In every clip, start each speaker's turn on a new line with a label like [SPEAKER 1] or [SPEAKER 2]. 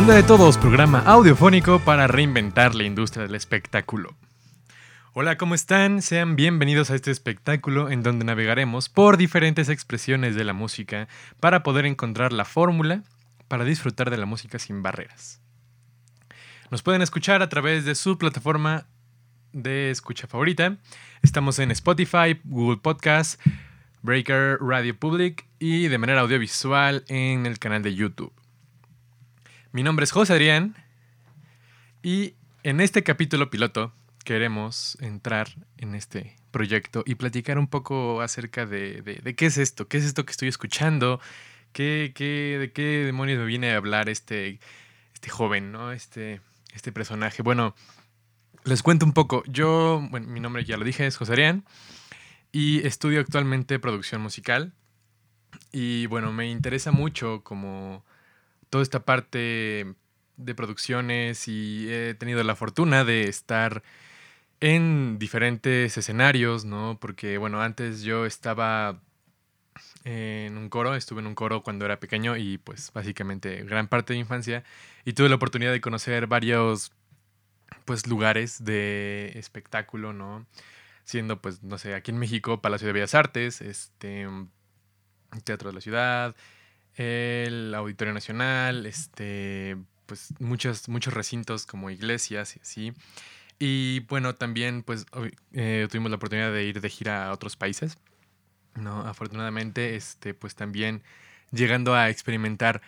[SPEAKER 1] Onda de Todos, programa audiofónico para reinventar la industria del espectáculo. Hola, ¿cómo están? Sean bienvenidos a este espectáculo en donde navegaremos por diferentes expresiones de la música para poder encontrar la fórmula para disfrutar de la música sin barreras. Nos pueden escuchar a través de su plataforma de escucha favorita. Estamos en Spotify, Google Podcast, Breaker, Radio Public y de manera audiovisual en el canal de YouTube. Mi nombre es José Adrián y en este capítulo piloto queremos entrar en este proyecto y platicar un poco acerca de, qué es esto, qué es esto que estoy escuchando, qué, qué, de qué demonios me viene a hablar este, este joven, ¿no? Este, este personaje. Bueno, les cuento un poco. Yo, bueno, mi nombre ya lo dije, es José Arián y estudio actualmente producción musical. Y bueno, me interesa mucho como toda esta parte de producciones y he tenido la fortuna de estar en diferentes escenarios, ¿no? Porque, bueno, antes yo estaba en un coro, estuve en un coro cuando era pequeño y pues básicamente gran parte de mi infancia y tuve la oportunidad de conocer varios pues lugares de espectáculo, ¿no? Siendo pues, no sé, aquí en México, Palacio de Bellas Artes, este, Teatro de la Ciudad, el Auditorio Nacional, este, pues muchos, muchos recintos como iglesias y así. Y bueno, también pues eh, tuvimos la oportunidad de ir de gira a otros países, ¿no? Afortunadamente, este, pues también llegando a experimentar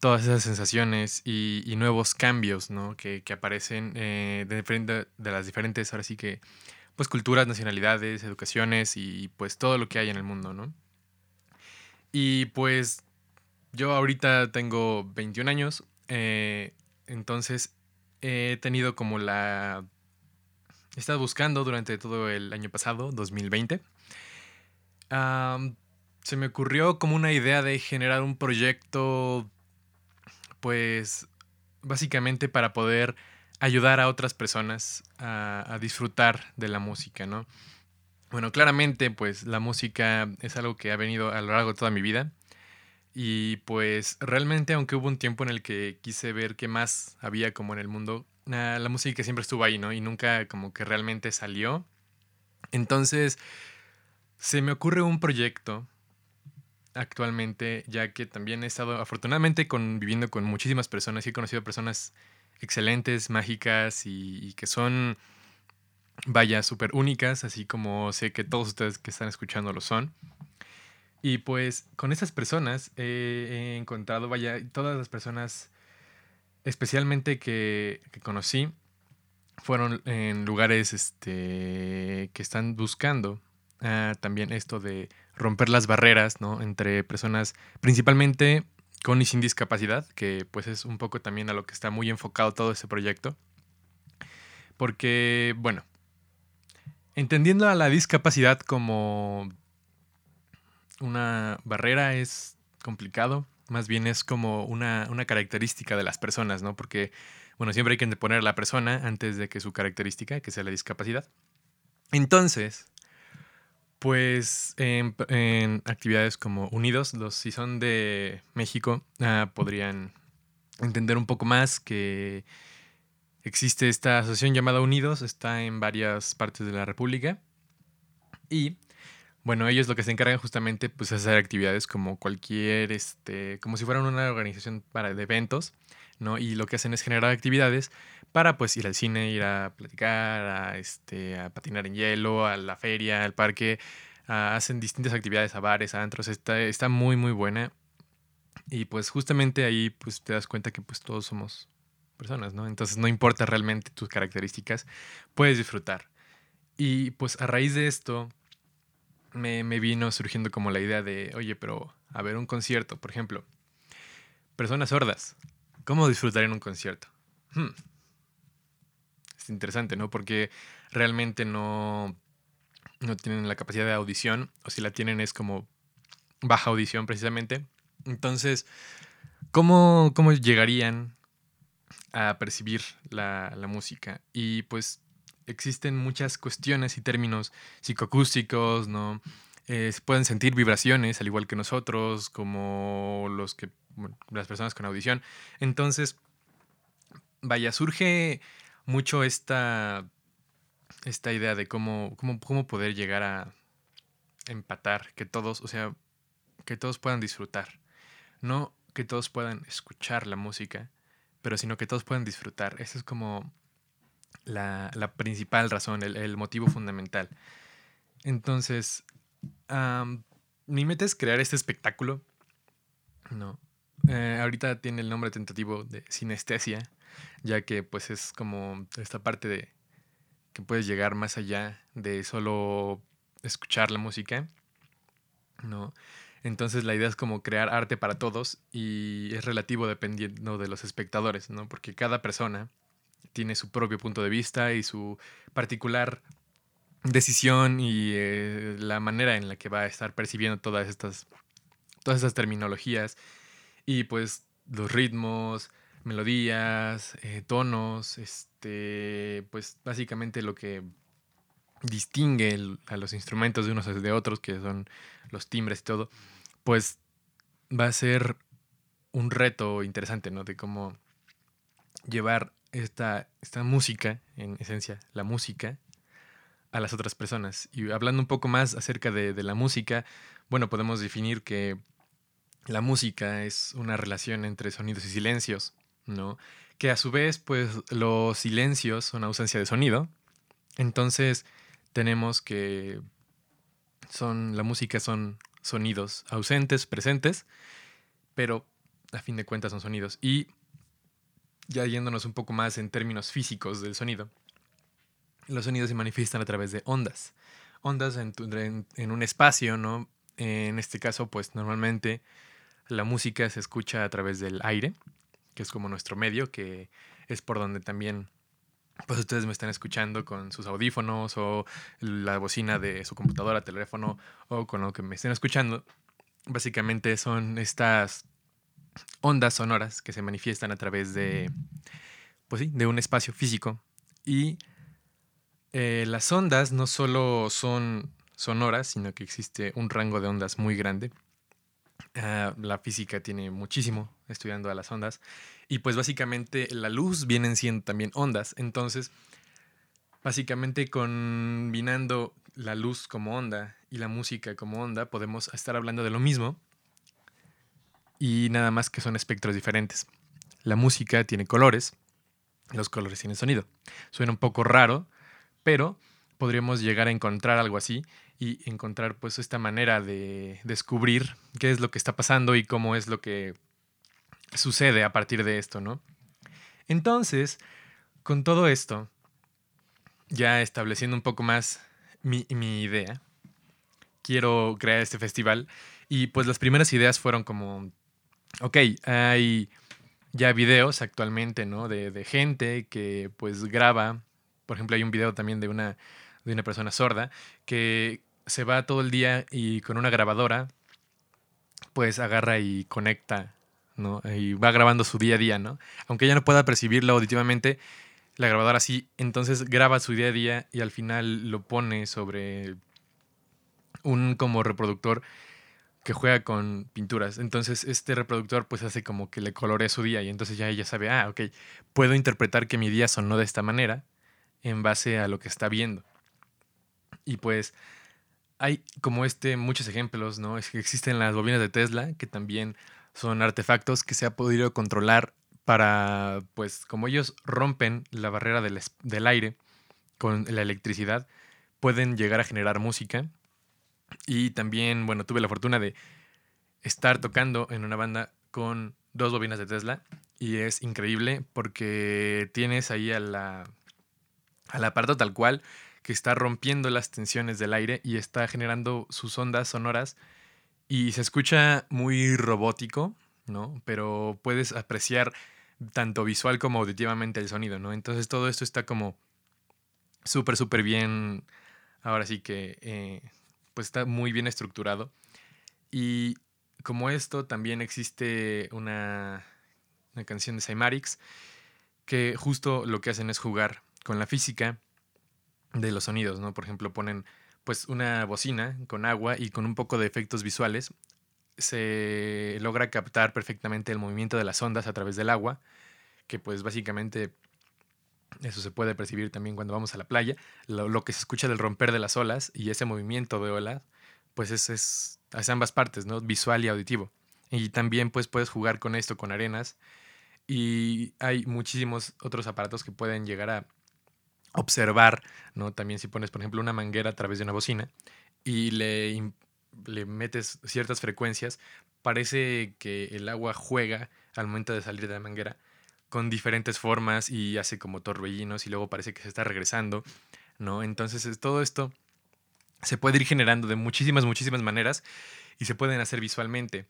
[SPEAKER 1] todas esas sensaciones y, nuevos cambios, ¿no? Que, aparecen eh, de, de las diferentes, ahora sí que, pues culturas, nacionalidades, educaciones y pues todo lo que hay en el mundo, ¿no? Y pues yo ahorita tengo 21 años, eh, entonces he tenido como la... He estado buscando durante todo el año pasado, 2020. se me ocurrió como una idea de generar un proyecto, pues básicamente para poder ayudar a otras personas a, disfrutar de la música, ¿no? Bueno, claramente, pues la música es algo que ha venido a lo largo de toda mi vida. Y pues realmente, aunque hubo un tiempo en el que quise ver qué más había como en el mundo, la música siempre estuvo ahí, ¿no? Y nunca como que realmente salió. Entonces, se me ocurre un proyecto actualmente, ya que también he estado afortunadamente conviviendo con muchísimas personas y he conocido personas excelentes, mágicas y, que son, vaya, súper únicas, así como sé que todos ustedes que están escuchando lo son. Y pues con esas personas he encontrado, vaya, todas las personas, especialmente que, conocí, fueron en lugares este, que están buscando ah, también esto de romper las barreras, ¿no? Entre personas, principalmente con y sin discapacidad, que pues es un poco también a lo que está muy enfocado todo este proyecto. Porque, bueno, entendiendo a la discapacidad como una barrera es complicado, más bien es como una, una, característica de las personas, ¿no? Porque, bueno, siempre hay que poner a la persona antes de que su característica, que sea la discapacidad. Entonces, pues en, actividades como Unidos, los si son de México, ah, podrían entender un poco más que existe esta asociación llamada Unidos, está en varias partes de la República y bueno, ellos lo que se encargan justamente pues hacer actividades como cualquier, este, como si fueran una organización para de eventos, ¿no? Y lo que hacen es generar actividades para pues ir al cine, ir a platicar, a, este, a patinar en hielo, a la feria, al parque, hacen distintas actividades a bares, a antros, está, está muy muy buena. Y pues justamente ahí pues te das cuenta que pues todos somos personas, ¿no? Entonces no importa realmente tus características, puedes disfrutar. Y pues a raíz de esto, me, vino surgiendo como la idea de, oye, pero a ver un concierto, por ejemplo, personas sordas, ¿cómo disfrutar en un concierto? Hmm. Es interesante, ¿no? Porque realmente no, no tienen la capacidad de audición, o si la tienen es como baja audición precisamente. Entonces, ¿cómo, cómo llegarían a percibir la música? Y pues existen muchas cuestiones y términos psicoacústicos, ¿no? Eh, pueden sentir vibraciones, al igual que nosotros, como los que, las personas con audición. Entonces, vaya, surge mucho esta, esta idea de cómo, cómo, cómo poder llegar a empatar, que todos, o sea, que todos puedan disfrutar. No que todos puedan escuchar la música, pero sino que todos puedan disfrutar. Esa es como la, principal razón, el, motivo fundamental. Entonces, mi meta es crear este espectáculo. No. Eh, ahorita tiene el nombre tentativo de sinestesia, ya que pues es como esta parte de que puedes llegar más allá de solo escuchar la música, ¿no? Entonces la idea es como crear arte para todos y es relativo dependiendo de los espectadores, ¿no? Porque cada persona tiene su propio punto de vista y su particular decisión y eh, la manera en la que va a estar percibiendo todas estas, todas estas terminologías y pues los ritmos, melodías, eh, tonos, este, pues básicamente lo que distingue a los instrumentos de unos de otros, que son los timbres y todo, pues va a ser un reto interesante, ¿no? De cómo llevar esta, esta música, en esencia, la música, a las otras personas. Y hablando un poco más acerca de, de la música, bueno, podemos definir que la música es una relación entre sonidos y silencios, ¿no? Que a su vez, pues los silencios son ausencia de sonido. Entonces, tenemos que son la música son sonidos ausentes, presentes, pero a fin de cuentas son sonidos. Y ya yéndonos un poco más en términos físicos del sonido, los sonidos se manifiestan a través de ondas. Ondas en, un espacio, ¿no? En este caso, pues normalmente la música se escucha a través del aire, que es como nuestro medio, que es por donde también pues ustedes me están escuchando con sus audífonos o la bocina de su computadora, teléfono o con lo que me estén escuchando. Básicamente son estas ondas sonoras que se manifiestan a través de, pues sí, de un espacio físico. Y eh, las ondas no solo son sonoras, sino que existe un rango de ondas muy grande. Ah, la física tiene muchísimo estudiando a las ondas. Y pues básicamente la luz vienen siendo también ondas. Entonces, básicamente combinando la luz como onda y la música como onda, podemos estar hablando de lo mismo. Y nada más que son espectros diferentes. La música tiene colores, los colores tienen sonido. Suena un poco raro, pero podríamos llegar a encontrar algo así y encontrar pues esta manera de descubrir qué es lo que está pasando y cómo es lo que sucede a partir de esto, ¿no? Entonces, con todo esto, ya estableciendo un poco más mi, idea, quiero crear este festival y pues las primeras ideas fueron como, ok, hay ya videos actualmente, ¿no? De, de, gente que pues graba, por ejemplo, hay un video también de una, de una persona sorda que se va todo el día y con una grabadora pues agarra y conecta ¿no? Y va grabando su día a día, ¿no? Aunque ella no pueda percibirlo auditivamente, la grabadora sí, entonces graba su día a día y al final lo pone sobre un como reproductor que juega con pinturas. Entonces este reproductor pues hace como que le colorea su día y entonces ya ella sabe, ah, ok, puedo interpretar que mi día sonó de esta manera en base a lo que está viendo. Y pues hay como este muchos ejemplos, ¿no? Es que existen las bobinas de Tesla que también son artefactos que se ha podido controlar para, pues como ellos rompen la barrera del, del aire con la electricidad, pueden llegar a generar música. Y también, bueno, tuve la fortuna de estar tocando en una banda con dos bobinas de Tesla y es increíble porque tienes ahí a la, al aparato tal cual que está rompiendo las tensiones del aire y está generando sus ondas sonoras y se escucha muy robótico, ¿no? Pero puedes apreciar tanto visual como auditivamente el sonido, ¿no? Entonces todo esto está como súper, súper bien, ahora sí que, eh, pues está muy bien estructurado. Y como esto, también existe una, una canción de Cymarix que justo lo que hacen es jugar con la física de los sonidos, ¿no? Por ejemplo, ponen pues una bocina con agua y con un poco de efectos visuales se logra captar perfectamente el movimiento de las ondas a través del agua, que pues básicamente eso se puede percibir también cuando vamos a la playa, lo, que se escucha del romper de las olas y ese movimiento de olas, pues es, es hacia ambas partes, ¿no? Visual y auditivo. Y también pues puedes jugar con esto, con arenas. Y hay muchísimos otros aparatos que pueden llegar a observar, ¿no? También si pones, por ejemplo, una manguera a través de una bocina y le, le metes ciertas frecuencias, parece que el agua juega al momento de salir de la manguera con diferentes formas y hace como torbellinos y luego parece que se está regresando, ¿no? Entonces todo esto se puede ir generando de muchísimas, muchísimas maneras y se pueden hacer visualmente.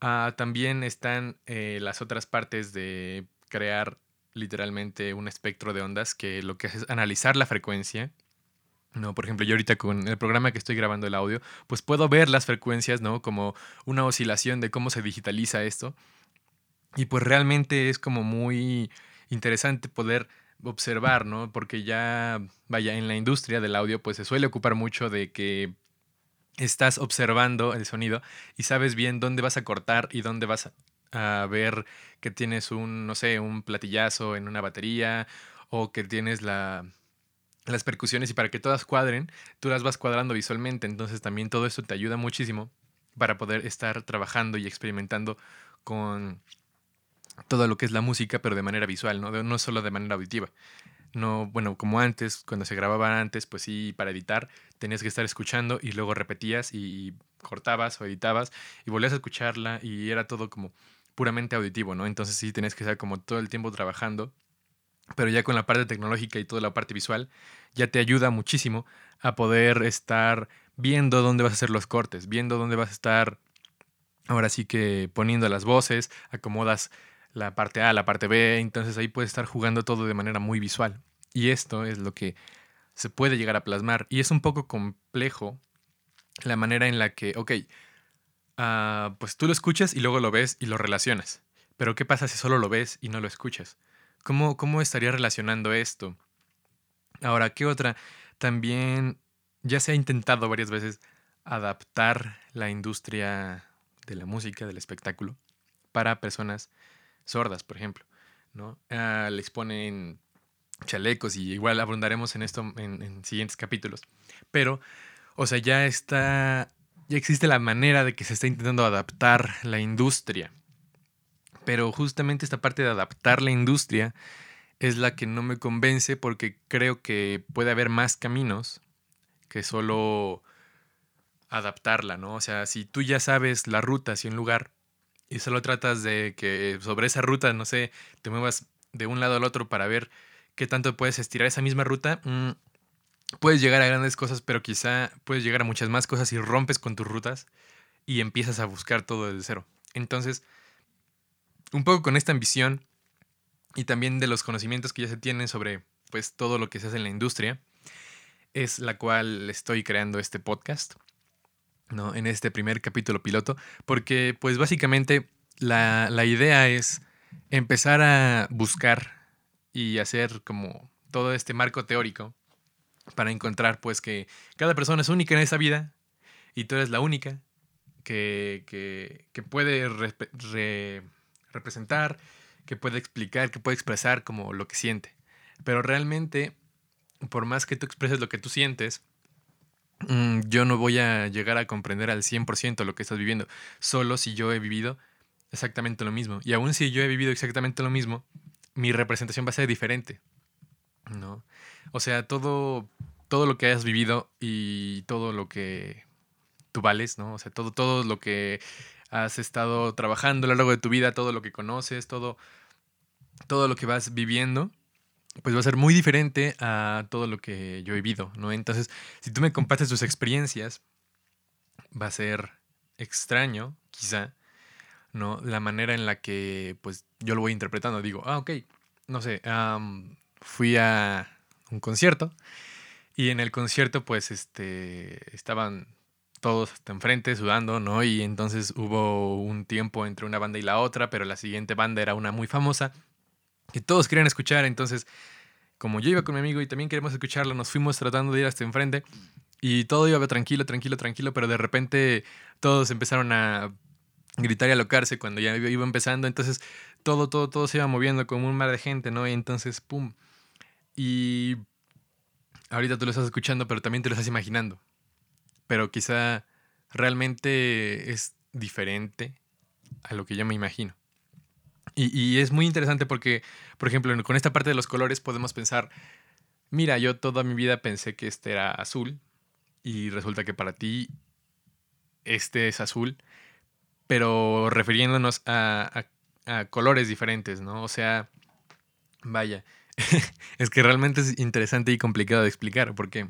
[SPEAKER 1] Ah, también están eh, las otras partes de crear literalmente un espectro de ondas que lo que hace es analizar la frecuencia. No, por ejemplo, yo ahorita con el programa que estoy grabando el audio, pues puedo ver las frecuencias, ¿no? Como una oscilación de cómo se digitaliza esto. Y pues realmente es como muy interesante poder observar, ¿no? Porque ya, vaya, en la industria del audio, pues se suele ocupar mucho de que estás observando el sonido y sabes bien dónde vas a cortar y dónde vas a ver que tienes un, no sé, un platillazo en una batería o que tienes la, las percusiones y para que todas cuadren, tú las vas cuadrando visualmente. Entonces también todo esto te ayuda muchísimo para poder estar trabajando y experimentando con todo lo que es la música, pero de manera visual, ¿no? no solo de manera auditiva. No, bueno, como antes, cuando se grababa antes, pues sí, para editar, tenías que estar escuchando y luego repetías y cortabas o editabas y volvías a escucharla y era todo como puramente auditivo, ¿no? Entonces sí tenías que estar como todo el tiempo trabajando, pero ya con la parte tecnológica y toda la parte visual, ya te ayuda muchísimo a poder estar viendo dónde vas a hacer los cortes, viendo dónde vas a estar, ahora sí que poniendo las voces, acomodas la parte A, la parte B, entonces ahí puedes estar jugando todo de manera muy visual. Y esto es lo que se puede llegar a plasmar. Y es un poco complejo la manera en la que, ok, uh, pues tú lo escuchas y luego lo ves y lo relacionas. Pero ¿qué pasa si solo lo ves y no lo escuchas? ¿Cómo, cómo estaría relacionando esto? Ahora, ¿qué otra? También ya se ha intentado varias veces adaptar la industria de la música, del espectáculo, para personas sordas, por ejemplo. ¿no? Ah, les ponen chalecos y igual abundaremos en esto en, siguientes capítulos. Pero, o sea, ya está, ya existe la manera de que se está intentando adaptar la industria. Pero justamente esta parte de adaptar la industria es la que no me convence porque creo que puede haber más caminos que solo adaptarla, ¿no? O sea, si tú ya sabes la ruta hacia un lugar y solo tratas de que sobre esa ruta, no sé, te muevas de un lado al otro para ver qué tanto puedes estirar esa misma ruta, mm, puedes llegar a grandes cosas, pero quizá puedes llegar a muchas más cosas y rompes con tus rutas y empiezas a buscar todo desde cero. Entonces, un poco con esta ambición y también de los conocimientos que ya se tienen sobre pues todo lo que se hace en la industria, es la cual estoy creando este podcast, ¿no? En este primer capítulo piloto, porque pues básicamente la, la idea es empezar a buscar y hacer como todo este marco teórico para encontrar pues que cada persona es única en esa vida y tú eres la única que, que, puede representar, que puede explicar, que puede expresar como lo que siente. Pero realmente, por más que tú expreses lo que tú sientes, yo no voy a llegar a comprender al 100% lo que estás viviendo, solo si yo he vivido exactamente lo mismo. Y aún si yo he vivido exactamente lo mismo, mi representación va a ser diferente, ¿no? O sea, todo, todo lo que hayas vivido y todo lo que tú vales, ¿no? O sea, todo, todo lo que has estado trabajando a lo largo de tu vida, todo lo que conoces, todo, todo lo que vas viviendo, pues va a ser muy diferente a todo lo que yo he vivido, ¿no? Entonces, si tú me compartes tus experiencias, va a ser extraño, quizá, ¿no? La manera en la que, pues, yo lo voy interpretando. Digo, ah, ok, no sé, fui a un concierto y en el concierto, pues, este, estaban todos hasta enfrente sudando, ¿no? Y entonces hubo un tiempo entre una banda y la otra, pero la siguiente banda era una muy famosa que todos querían escuchar, entonces como yo iba con mi amigo y también queremos escucharla, nos fuimos tratando de ir hasta enfrente y todo iba tranquilo, tranquilo, tranquilo, pero de repente todos empezaron a gritar y alocarse cuando ya iba empezando. Entonces todo, todo, todo se iba moviendo como un mar de gente, ¿no? Y entonces, ¡pum! Y ahorita tú lo estás escuchando, pero también te lo estás imaginando. Pero quizá realmente es diferente a lo que yo me imagino. Y, es muy interesante porque, por ejemplo, con esta parte de los colores podemos pensar, mira, yo toda mi vida pensé que este era azul y resulta que para ti este es azul, pero refiriéndonos a, colores diferentes, ¿no? O sea, vaya, es que realmente es interesante y complicado de explicar porque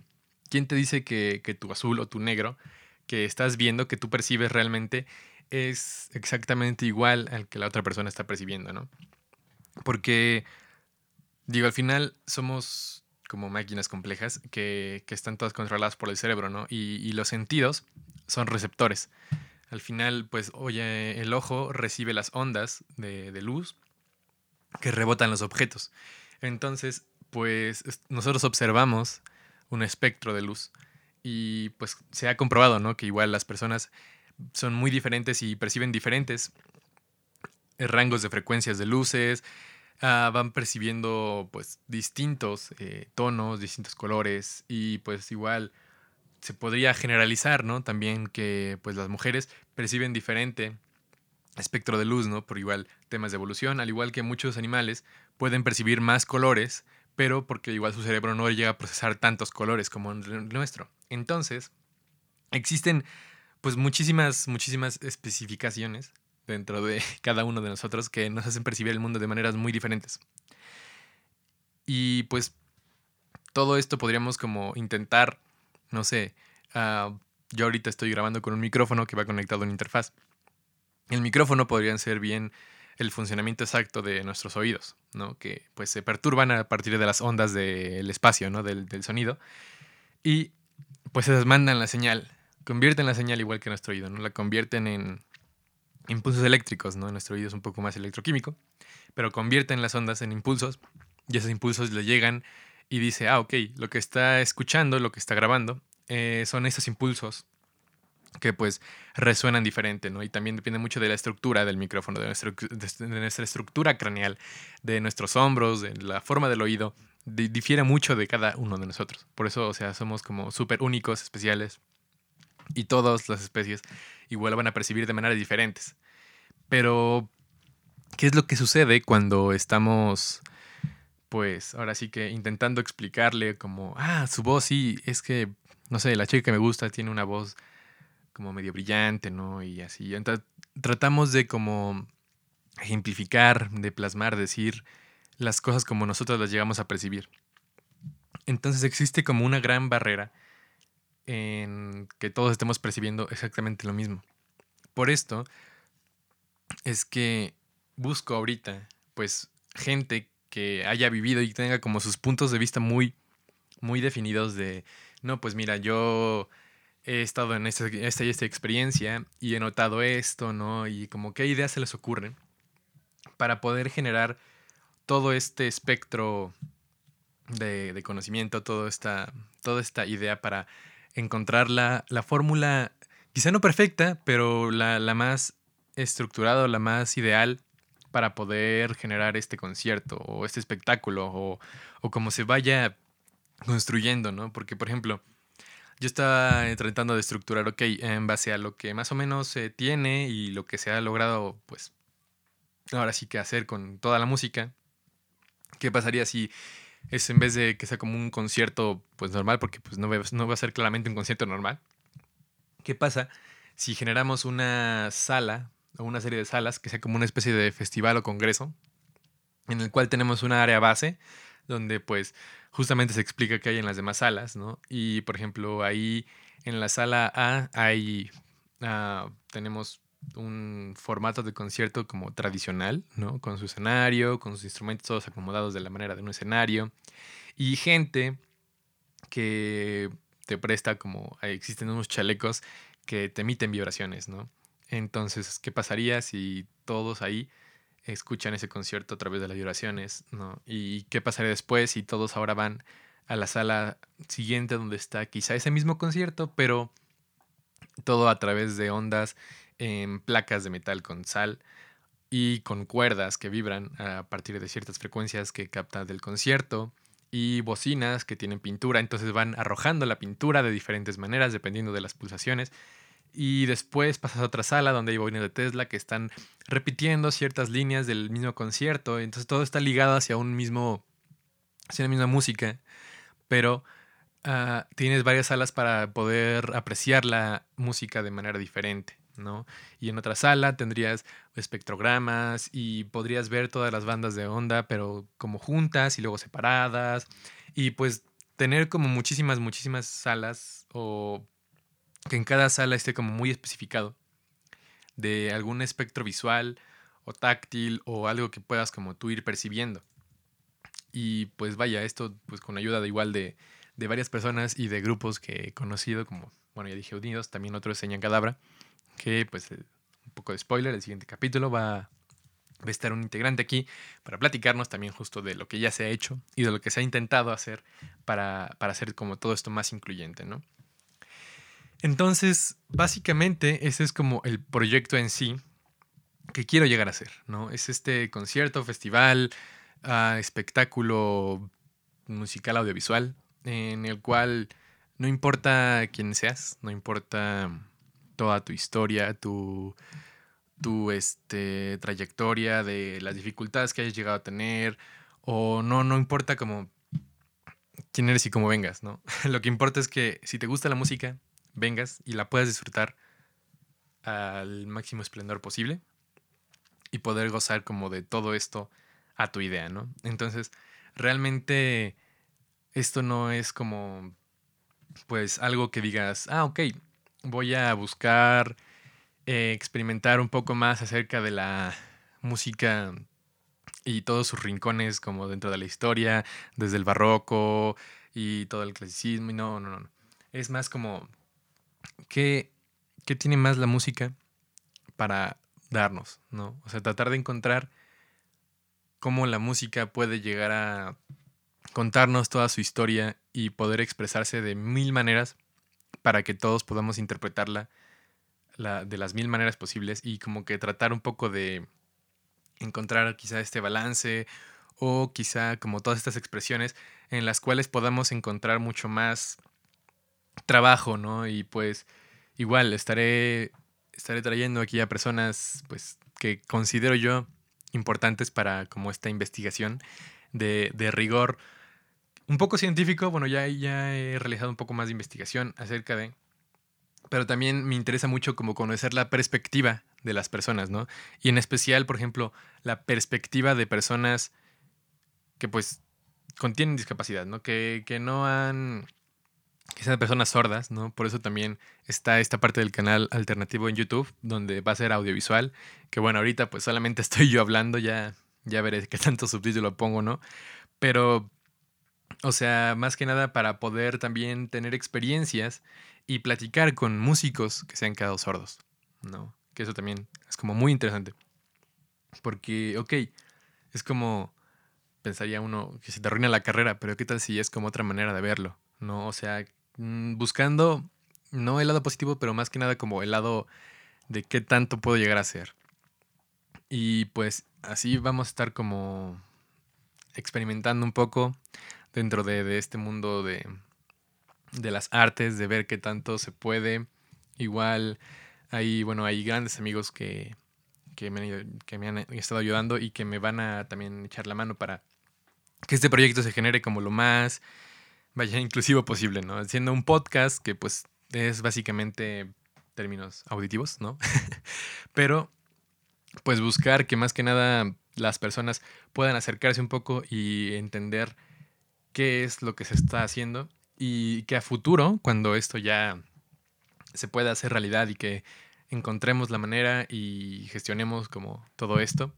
[SPEAKER 1] ¿quién te dice que, que tu azul o tu negro que estás viendo, que tú percibes realmente, es exactamente igual al que la otra persona está percibiendo, ¿no? Porque, digo, al final somos como máquinas complejas que, están todas controladas por el cerebro, ¿no? Y, los sentidos son receptores. Al final, pues, oye, el ojo recibe las ondas de, de luz que rebotan los objetos. Entonces, pues, nosotros observamos un espectro de luz y pues se ha comprobado, ¿no? Que igual las personas son muy diferentes y perciben diferentes eh, rangos de frecuencias de luces, ah, van percibiendo pues distintos eh, tonos, distintos colores y pues igual se podría generalizar, ¿no? También que pues las mujeres perciben diferente espectro de luz, ¿no? Por igual temas de evolución, al igual que muchos animales pueden percibir más colores, pero porque igual su cerebro no llega a procesar tantos colores como el nuestro. Entonces, existen pues muchísimas, muchísimas especificaciones dentro de cada uno de nosotros que nos hacen percibir el mundo de maneras muy diferentes. Y pues todo esto podríamos como intentar, no sé, ah, yo ahorita estoy grabando con un micrófono que va conectado a una interfaz. El micrófono podría ser bien el funcionamiento exacto de nuestros oídos, ¿no? Que pues se perturban a partir de las ondas del espacio, ¿no? Del, del sonido. Y pues se mandan la señal convierten la señal igual que nuestro oído, ¿no? La convierten en impulsos eléctricos, ¿no? Nuestro oído es un poco más electroquímico, pero convierten las ondas en impulsos y esos impulsos le llegan y dice, ah, ok, lo que está escuchando, lo que está grabando, eh, son esos impulsos que pues resuenan diferente, ¿no? Y también depende mucho de la estructura del micrófono, de nuestra, estructura craneal, de nuestros hombros, de la forma del oído, difiere mucho de cada uno de nosotros. Por eso, o sea, somos como súper únicos, especiales, y todas las especies igual van a percibir de maneras diferentes. Pero, ¿qué es lo que sucede cuando estamos, pues, ahora sí que intentando explicarle como, ah, su voz sí, es que, no sé, la chica que me gusta tiene una voz como medio brillante, ¿no? Y así. Entonces, tratamos de como ejemplificar, de plasmar, decir las cosas como nosotros las llegamos a percibir. Entonces existe como una gran barrera en que todos estemos percibiendo exactamente lo mismo. Por esto es que busco ahorita, pues, gente que haya vivido y tenga como sus puntos de vista muy, muy definidos de, no, pues mira, yo he estado en esta, y esta experiencia y he notado esto, ¿no? Y como qué ideas se les ocurren para poder generar todo este espectro de, de conocimiento, todo esta, toda esta idea para encontrar la, fórmula, quizá no perfecta, pero la, más estructurada, la más ideal para poder generar este concierto o este espectáculo o, o como se vaya construyendo, ¿no? Porque, por ejemplo, yo estaba tratando de estructurar, ok, en base a lo que más o menos se tiene y lo que se ha logrado, pues, ahora sí que hacer con toda la música. ¿Qué pasaría si es en vez de que sea como un concierto pues normal, porque pues no no va a ser claramente un concierto normal. ¿Qué pasa si generamos una sala o una serie de salas que sea como una especie de festival o congreso en el cual tenemos una área base donde pues justamente se explica qué hay en las demás salas, ¿no? Y por ejemplo ahí en la sala A hay, ah, tenemos un formato de concierto como tradicional, ¿no? Con su escenario, con sus instrumentos todos acomodados de la manera de un escenario. Y gente que te presta como, existen unos chalecos que te emiten vibraciones, ¿no? Entonces, ¿qué pasaría si todos ahí escuchan ese concierto a través de las vibraciones, ¿no? ¿Y qué pasaría después si todos ahora van a la sala siguiente donde está quizá ese mismo concierto, pero todo a través de ondas en placas de metal con sal y con cuerdas que vibran a partir de ciertas frecuencias que capta del concierto y bocinas que tienen pintura, entonces van arrojando la pintura de diferentes maneras dependiendo de las pulsaciones. Y después pasas a otra sala donde hay bocinas de Tesla que están repitiendo ciertas líneas del mismo concierto. Entonces todo está ligado hacia un mismo, hacia la misma música. Pero ah, tienes varias salas para poder apreciar la música de manera diferente. ¿No? Y en otra sala tendrías espectrogramas y podrías ver todas las bandas de onda, pero como juntas y luego separadas. Y pues tener como muchísimas, muchísimas salas o que en cada sala esté como muy especificado de algún espectro visual o táctil o algo que puedas como tú ir percibiendo. Y pues vaya, esto pues con ayuda de igual de, de varias personas y de grupos que he conocido, como, bueno, ya dije Unidos, también otro es Señan Cadabra, que pues eh, un poco de spoiler, el siguiente capítulo va, a estar un integrante aquí para platicarnos también justo de lo que ya se ha hecho y de lo que se ha intentado hacer para, para hacer como todo esto más incluyente, ¿no? Entonces, básicamente ese es como el proyecto en sí que quiero llegar a hacer, ¿no? Es este concierto, festival, ah, espectáculo musical audiovisual en el cual no importa quién seas, no importa toda tu historia, tu, tu este, trayectoria de las dificultades que hayas llegado a tener, o no, no importa como quién eres y cómo vengas, ¿no? Lo que importa es que si te gusta la música, vengas y la puedas disfrutar al máximo esplendor posible y poder gozar como de todo esto a tu idea, ¿no? Entonces, realmente esto no es como pues algo que digas, ah, ok, voy a buscar eh, experimentar un poco más acerca de la música y todos sus rincones como dentro de la historia, desde el barroco y todo el clasicismo. Y no, no, no. Es más como, ¿qué, qué tiene más la música para darnos? ¿no? O sea, tratar de encontrar cómo la música puede llegar a contarnos toda su historia y poder expresarse de mil maneras para que todos podamos interpretarla de las mil maneras posibles y como que tratar un poco de encontrar quizá este balance o quizá como todas estas expresiones en las cuales podamos encontrar mucho más trabajo, ¿no? Y pues igual estaré, estaré trayendo aquí a personas pues que considero yo importantes para como esta investigación de, de rigor un poco científico, bueno, ya, ya he realizado un poco más de investigación acerca de, pero también me interesa mucho como conocer la perspectiva de las personas, ¿no? Y en especial, por ejemplo, la perspectiva de personas que pues contienen discapacidad, ¿no? Que, que no han, que sean personas sordas, ¿no? Por eso también está esta parte del canal alternativo en YouTube, donde va a ser audiovisual, que bueno, ahorita pues solamente estoy yo hablando, ya, ya veré qué tanto subtítulo pongo, ¿no? Pero o sea, más que nada para poder también tener experiencias y platicar con músicos que se han quedado sordos, ¿no? Que eso también es como muy interesante. Porque, ok, es como, pensaría uno que se te arruina la carrera, pero ¿qué tal si es como otra manera de verlo? ¿No? O sea, mm, buscando no el lado positivo, pero más que nada como el lado de qué tanto puedo llegar a ser. Y pues así vamos a estar como experimentando un poco dentro de, este mundo de, las artes, de ver qué tanto se puede. Igual hay, bueno, hay grandes amigos que, me, que me han estado ayudando y que me van a también echar la mano para que este proyecto se genere como lo más, vaya, inclusivo posible, ¿no? Haciendo un podcast que pues es básicamente términos auditivos, ¿no? Pero pues buscar que más que nada las personas puedan acercarse un poco y entender qué es lo que se está haciendo y que a futuro, cuando esto ya se pueda hacer realidad y que encontremos la manera y gestionemos como todo esto,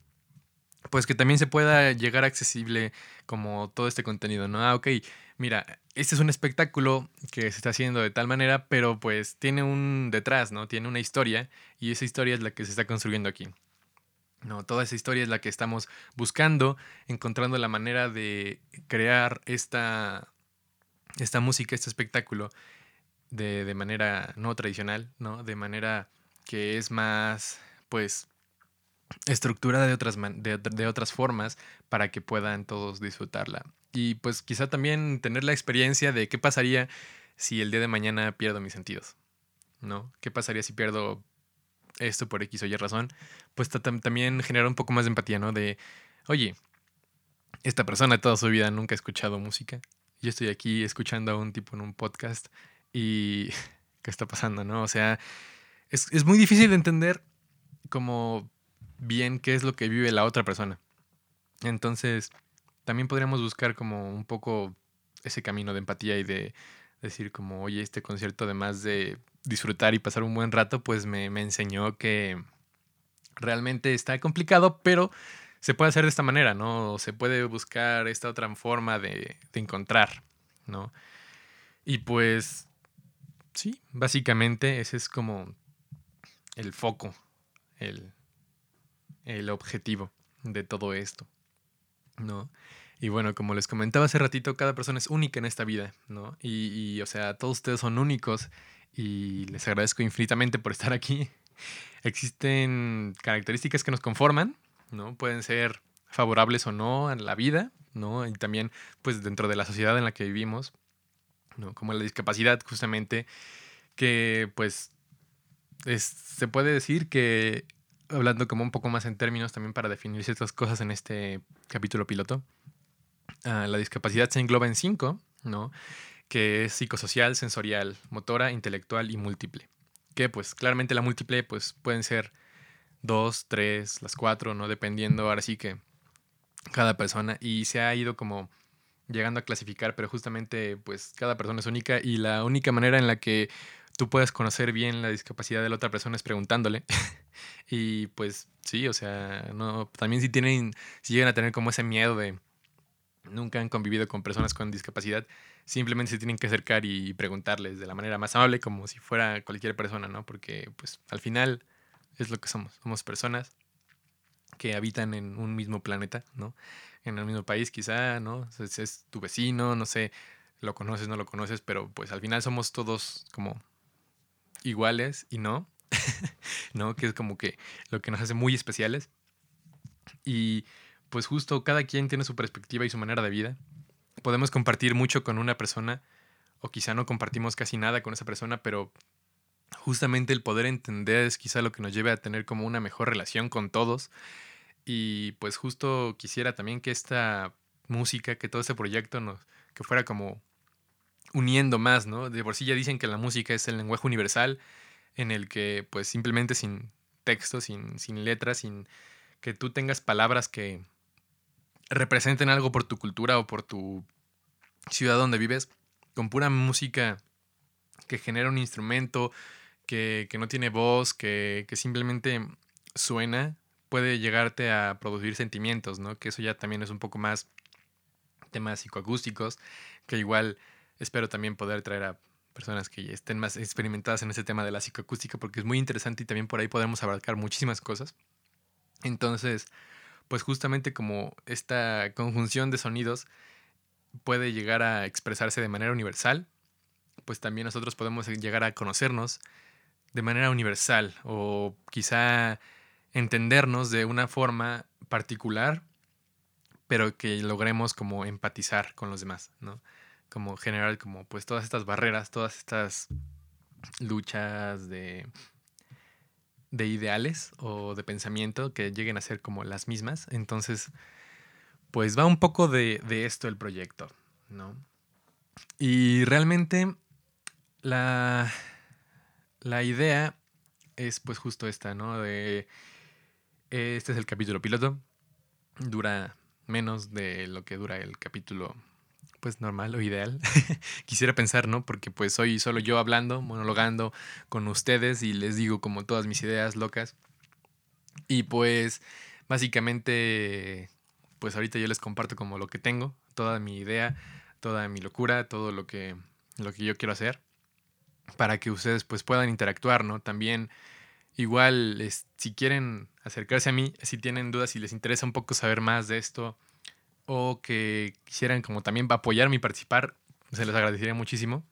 [SPEAKER 1] pues que también se pueda llegar accesible como todo este contenido, ¿no? Ah, ok, mira, este es un espectáculo que se está haciendo de tal manera, pero pues tiene un detrás, ¿no? Tiene una historia y esa historia es la que se está construyendo aquí. No, toda esa historia es la que estamos buscando, encontrando la manera de crear esta, esta música, este espectáculo de, de, manera no tradicional, ¿no? De manera que es más, pues, estructurada de otras, de, otras formas para que puedan todos disfrutarla. Y pues quizá también tener la experiencia de qué pasaría si el día de mañana pierdo mis sentidos, ¿no? ¿Qué pasaría si pierdo esto por X o Y razón? Pues también generar un poco más de empatía, ¿no? De, oye, esta persona toda su vida nunca ha escuchado música. Yo estoy aquí escuchando a un tipo en un podcast y ¿qué está pasando, no? O sea, es, es muy difícil de entender como bien qué es lo que vive la otra persona. Entonces, también podríamos buscar como un poco ese camino de empatía y de decir como, oye, este concierto además de disfrutar y pasar un buen rato, pues me, enseñó que realmente está complicado, pero se puede hacer de esta manera, ¿no? Se puede buscar esta otra forma de, de encontrar, ¿no? Y pues, sí, básicamente ese es como el foco, el, el objetivo de todo esto, ¿no? Y bueno, como les comentaba hace ratito, cada persona es única en esta vida, ¿no? Y, o sea, todos ustedes son únicos y les agradezco infinitamente por estar aquí. Existen características que nos conforman, ¿no? Pueden ser favorables o no a la vida, ¿no? Y también, pues, dentro de la sociedad en la que vivimos, ¿no? Como la discapacidad, justamente, que, pues, se puede decir que hablando como un poco más en términos también para definir ciertas cosas en este capítulo piloto. Ah, la discapacidad se engloba en cinco, ¿no? Que es psicosocial, sensorial, motora, intelectual y múltiple. Que pues claramente la múltiple pues pueden ser dos, tres, las cuatro, ¿no? Dependiendo ahora sí que cada persona. Y se ha ido como llegando a clasificar, pero justamente pues cada persona es única y la única manera en la que tú puedes conocer bien la discapacidad de la otra persona es preguntándole. y pues sí, o sea, no, también si tienen, si llegan a tener como ese miedo de nunca han convivido con personas con discapacidad, simplemente se tienen que acercar y preguntarles de la manera más amable como si fuera cualquier persona, ¿no? Porque pues al final es lo que somos, somos personas que habitan en un mismo planeta, ¿no? En el mismo país quizá, ¿no? Es, es tu vecino, no sé, lo conoces, no lo conoces, pero pues al final somos todos como iguales y no, ¿no? Que es como que lo que nos hace muy especiales. Y pues justo cada quien tiene su perspectiva y su manera de vida. Podemos compartir mucho con una persona o quizá no compartimos casi nada con esa persona, pero justamente el poder entender es quizá lo que nos lleve a tener como una mejor relación con todos. Y pues justo quisiera también que esta música, que todo este proyecto nos, que fuera como uniendo más, ¿no? De por sí ya dicen que la música es el lenguaje universal en el que pues simplemente sin texto, sin, sin letras, sin que tú tengas palabras que representen algo por tu cultura o por tu ciudad donde vives, con pura música que genera un instrumento, que, que no tiene voz, que, que, simplemente suena, puede llegarte a producir sentimientos, ¿no? Que eso ya también es un poco más temas psicoacústicos, que igual espero también poder traer a personas que estén más experimentadas en ese tema de la psicoacústica porque es muy interesante y también por ahí podemos abarcar muchísimas cosas. Entonces, pues justamente como esta conjunción de sonidos puede llegar a expresarse de manera universal, pues también nosotros podemos llegar a conocernos de manera universal o quizá entendernos de una forma particular, pero que logremos como empatizar con los demás, ¿no? como generar como pues todas estas barreras, todas estas luchas de, de ideales o de pensamiento que lleguen a ser como las mismas. Entonces, pues va un poco de, de esto el proyecto, ¿no? Y realmente la, la idea es pues justo esta, ¿no? De, este es el capítulo piloto. Dura menos de lo que dura el capítulo pues normal o ideal. Quisiera pensar, ¿no? Porque pues soy solo yo hablando, monologando con ustedes y les digo como todas mis ideas locas. Y pues básicamente, pues ahorita yo les comparto como lo que tengo, toda mi idea, toda mi locura, todo lo que, lo que yo quiero hacer, para que ustedes pues puedan interactuar, ¿no? También igual, si quieren acercarse a mí, si tienen dudas, si les interesa un poco saber más de esto, o que quisieran como también apoyarme y participar, se les agradecería muchísimo.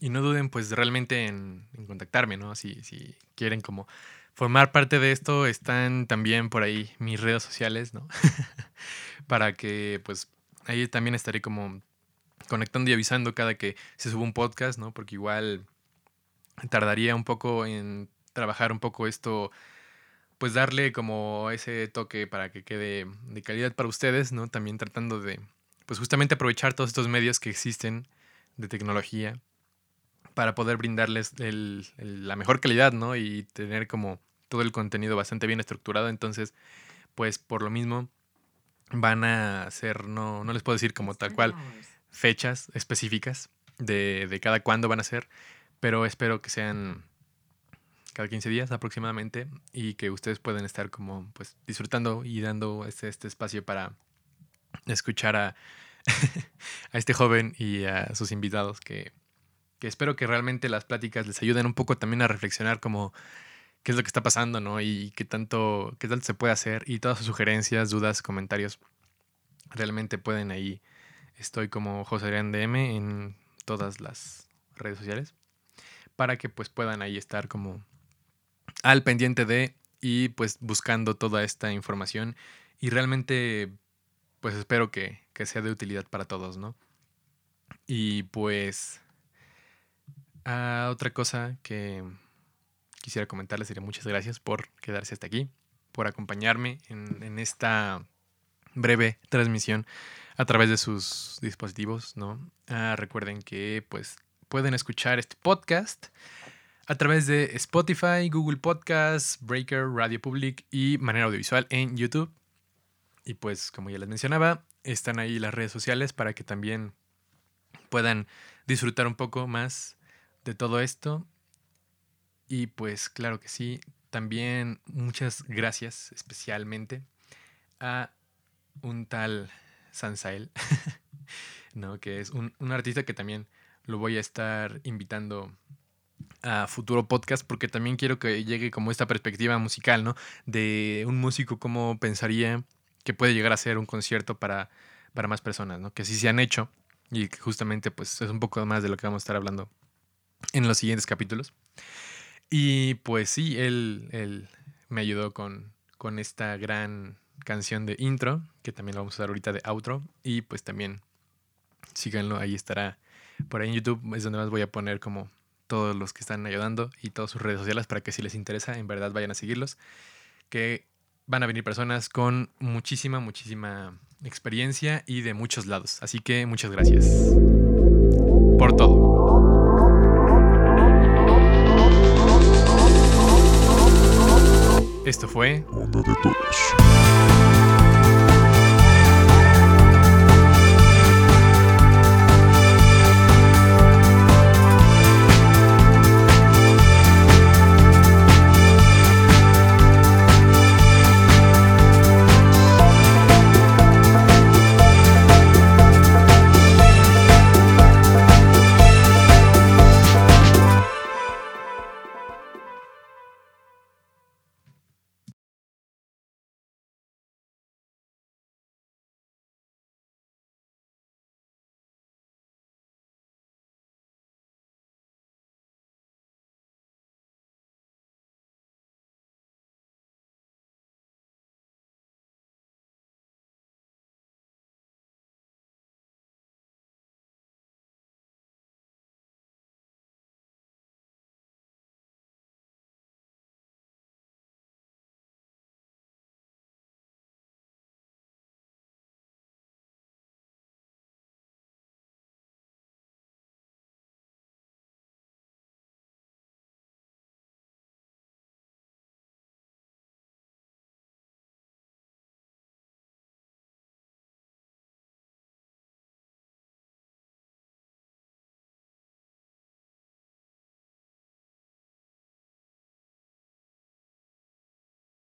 [SPEAKER 1] y no duden pues realmente en, contactarme, ¿no? Si, si quieren como formar parte de esto, están también por ahí mis redes sociales, ¿no? Para que pues ahí también estaré como conectando y avisando cada que se suba un podcast, ¿no? Porque igual tardaría un poco en trabajar un poco esto, pues darle como ese toque para que quede de calidad para ustedes, ¿no? También tratando de, pues justamente aprovechar todos estos medios que existen de tecnología para poder brindarles la mejor calidad, ¿no? Y tener como todo el contenido bastante bien estructurado. Entonces, pues por lo mismo van a ser, no, no les puedo decir como tal cual fechas específicas de, de cada cuándo van a ser, pero espero que sean cada 15 días aproximadamente y que ustedes puedan estar como pues disfrutando y dando este, este espacio para escuchar a, a este joven y a sus invitados que, que, espero que realmente las pláticas les ayuden un poco también a reflexionar como qué es lo que está pasando, ¿no? Y qué tanto, qué tanto se puede hacer y todas sus sugerencias, dudas, comentarios realmente pueden ahí. Estoy como José Adrián DM en todas las redes sociales para que pues puedan ahí estar como al pendiente de y pues buscando toda esta información y realmente pues espero que, sea de utilidad para todos, ¿no? Y pues ah, otra cosa que quisiera comentarles sería muchas gracias por quedarse hasta aquí, por acompañarme en, esta breve transmisión a través de sus dispositivos, ¿no? Ah, recuerden que pues pueden escuchar este podcast a través de Spotify, Google Podcasts, Breaker, Radio Public y manera audiovisual en YouTube. Y pues, como ya les mencionaba, están ahí las redes sociales para que también puedan disfrutar un poco más de todo esto. Y pues, claro que sí, también muchas gracias especialmente a un tal Sansael, ¿no? que es un, un artista que también lo voy a estar invitando a futuro podcast porque también quiero que llegue como esta perspectiva musical, ¿no? De un músico cómo pensaría que puede llegar a ser un concierto para, para más personas, ¿no? Que sí se han hecho y justamente pues es un poco más de lo que vamos a estar hablando en los siguientes capítulos. Y pues sí, él, él me ayudó con, con esta gran canción de intro, que también lo vamos a usar ahorita de outro, y pues también síganlo, ahí estará por ahí en YouTube, es donde más voy a poner como todos los que están ayudando y todas sus redes sociales para que si les interesa, en verdad vayan a seguirlos. Que van a venir personas con muchísima, muchísima experiencia y de muchos lados. Así que muchas gracias por todo. Esto fue... De.